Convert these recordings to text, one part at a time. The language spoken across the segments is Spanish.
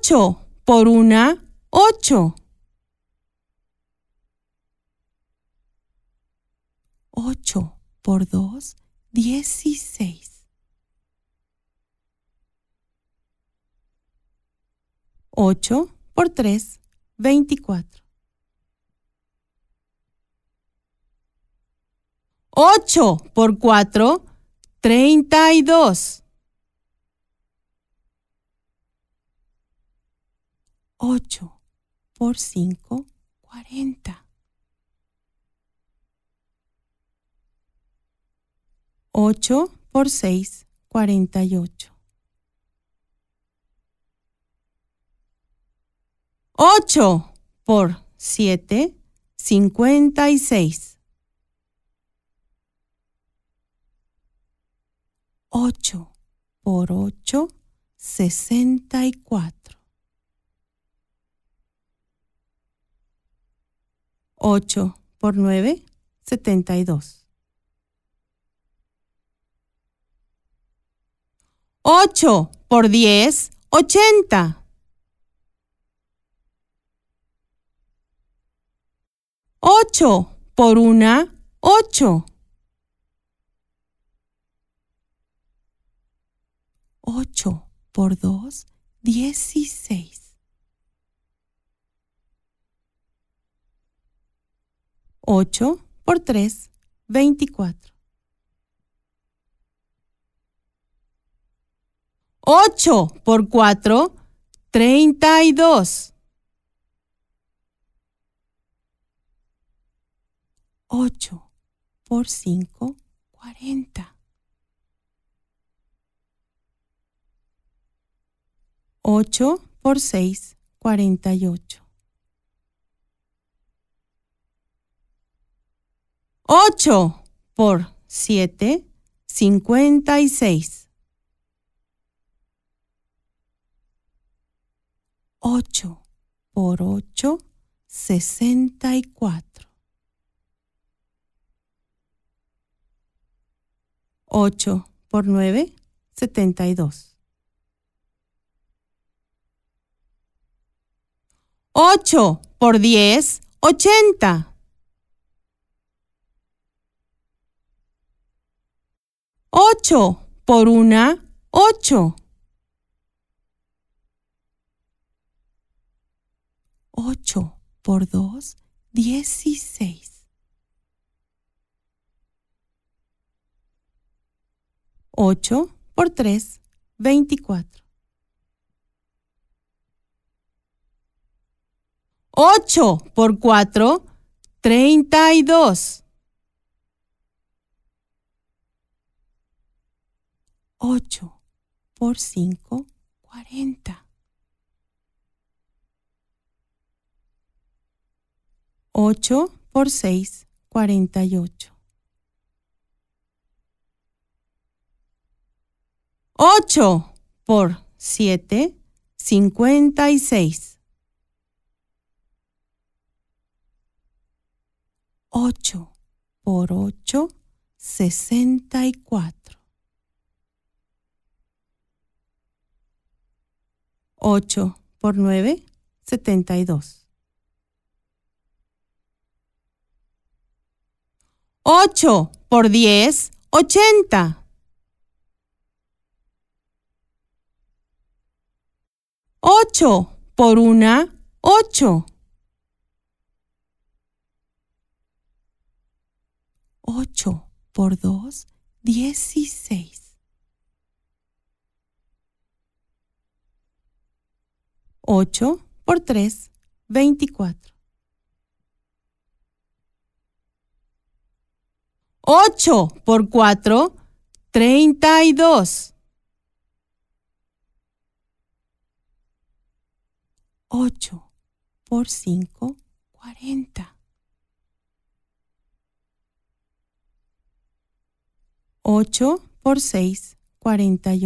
Ocho por una, ocho. Ocho por dos, dieciséis. Ocho por tres, veinticuatro. Ocho por cuatro, treinta y dos. Ocho por cinco, cuarenta. Ocho por seis, cuarenta y ocho. Ocho por siete, cincuenta y seis. Ocho por ocho, sesenta y cuatro. Ocho por nueve, setenta y dos. Ocho por diez, ochenta. Ocho por una, ocho. Ocho por dos, dieciséis. Ocho por tres, veinticuatro. Ocho por cuatro, treinta y dos. Ocho por cinco, cuarenta. Ocho por seis, cuarenta y ocho. Ocho por siete, cincuenta y seis. Ocho por ocho, sesenta y cuatro. Ocho por nueve, setenta y dos. Ocho por diez, ochenta. Ocho por una, ocho. Ocho por dos, dieciséis. Ocho por tres, veinticuatro. Ocho por cuatro, treinta y dos. Ocho por cinco, cuarenta. Ocho por seis, cuarenta y ocho. Ocho por siete, cincuenta y seis. Ocho por ocho, sesenta y cuatro. Ocho por nueve, setenta y dos. Ocho por diez, ochenta. Ocho por una, ocho. Ocho por dos, dieciséis. Ocho por tres, veinticuatro. Ocho por cuatro, treinta y dos. Ocho por cinco, cuarenta. Ocho por seis, cuarenta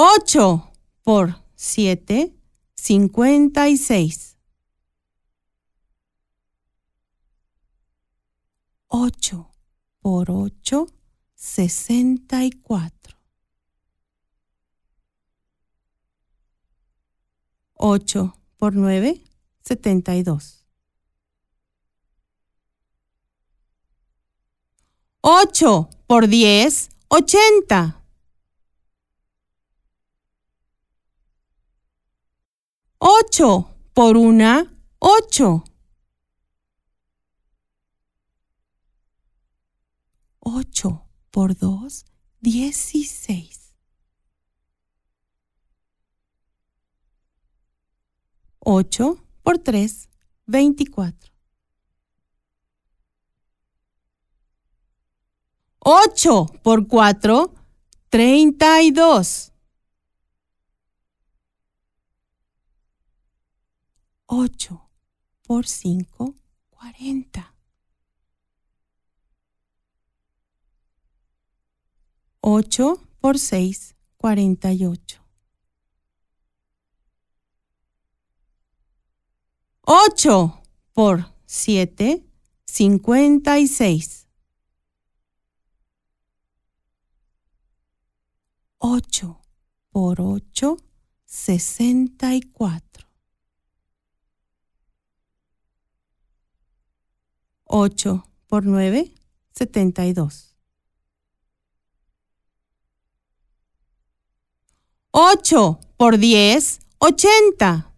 8 por 7, 56. 8 por 8, 64. 8 por 9, 72. 8 por 10, 80. 8 por 1, 8. 8 por 2, 16. 8 por 3, 24. 8 por 4, 32. 8 por 5, 40. 8 por 6, 48. 8 por 7, 56. 8 por 8, 64. 8 por 9, 72. 8 por 10, 80.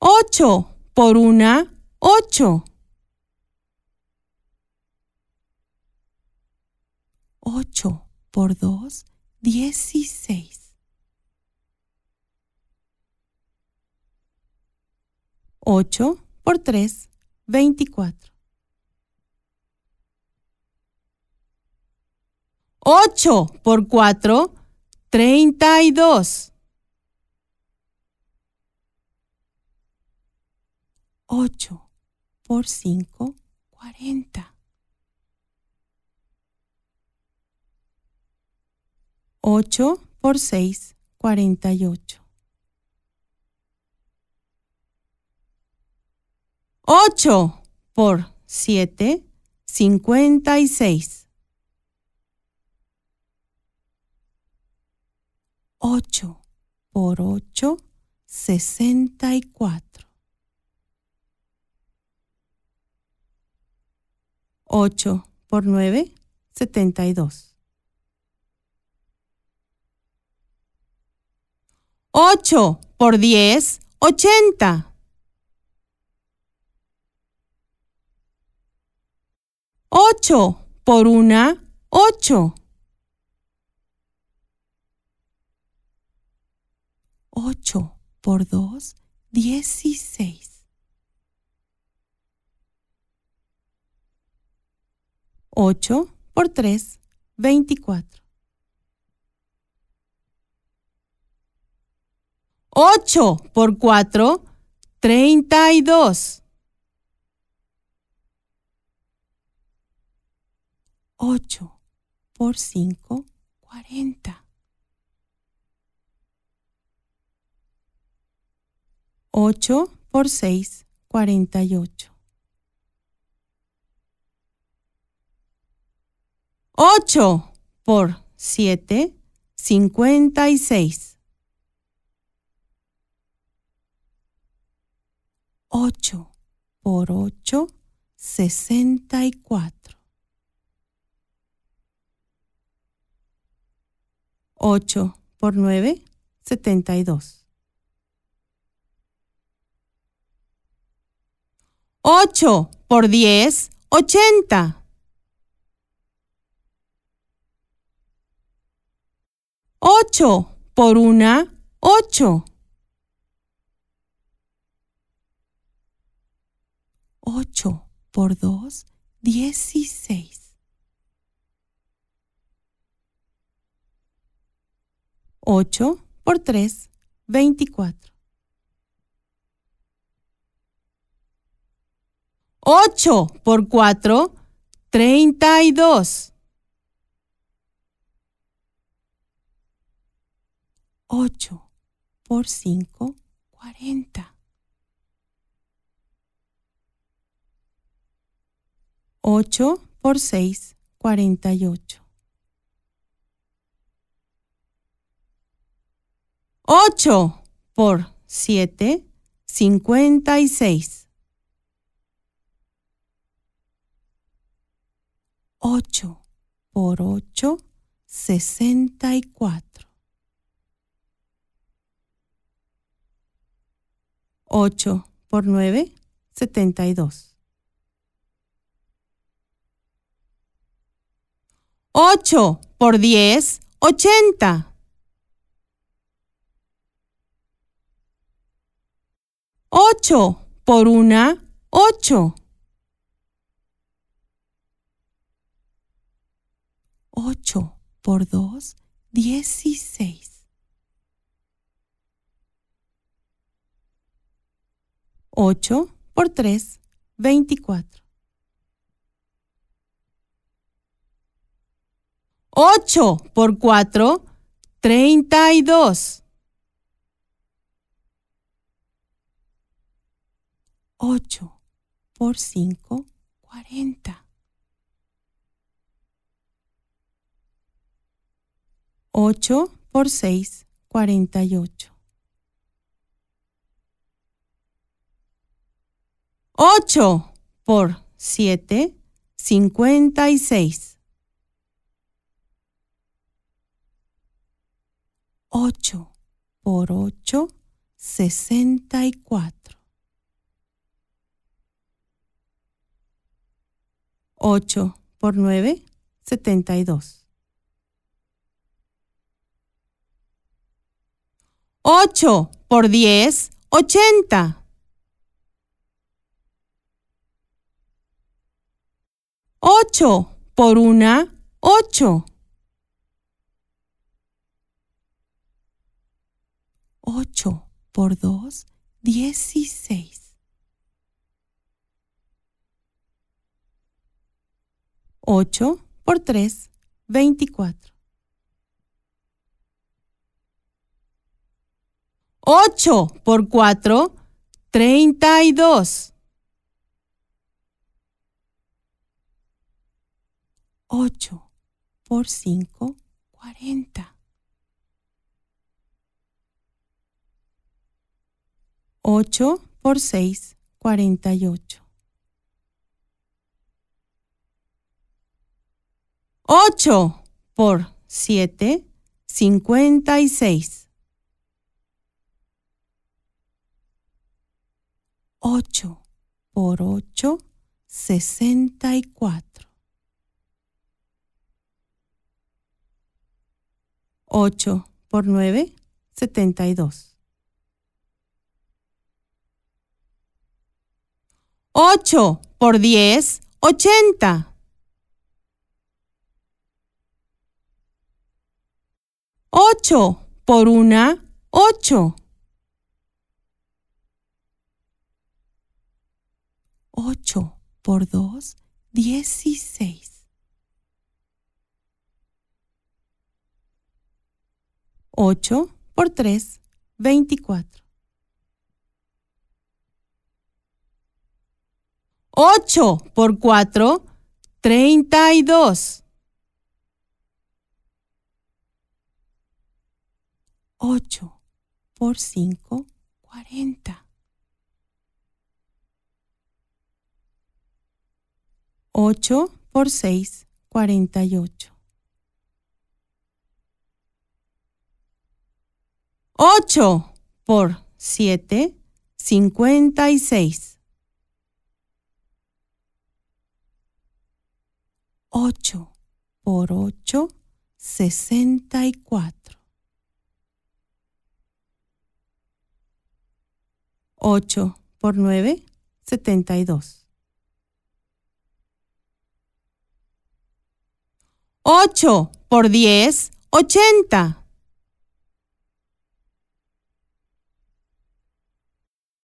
8 por 1, 8. 8 por 2, 16. 8 por 3, 24. 8 por 4, 32. 8 por 5, 40. 8 por 6, 48. 8 por 7, 56. 8 por 8, 64. 8 por 9, 72. 8 por 10, 80. 8 por 1, 8. 8 por 2, 16. 8 por 3, 24. 8 por 4, 32. 8 por 5, 40. 8 por 6, 48. 8 por 7, 56. 8 por 8, 64. 8 por 9, 72. 8 por 10, 80. 8 por 1, 8. 8 por 2, 16. 8 por 3, 24. 8 por 4, 32. 8 por 5, 40. 8 por 6, 48. 8 por 7, 56. 8 por 8, 64. 8 por 9, 72. 8 por 10, 80. 8 por una, 8. 8 por 2, 16. 8 por 3, 24. 8 por 4, 32. 8 por 5, 40. 8 por 6, 48. 8 por 7, 56. 8 por 8, 64. 8 por 9, 72. 8 por 10, 80. 8 por una, 8. 8 por 2, 16. 8 por 3, 24. 8 por 4, 32. 8 por 5, 40. 8 por 6, 48. 8 por 7, 56. 8 por 8, 64. 8 por 9, 72. 8 por 10, 80. 8 por una, 8. 8 por 2, 16. 8 por 3, 24. 8 por 4, 32. 8 por 5, 40. 8 por 6, 48. 8 por 7, 56. 8 por 8, 64. 8 por 9, 72. 8 por 10, 80.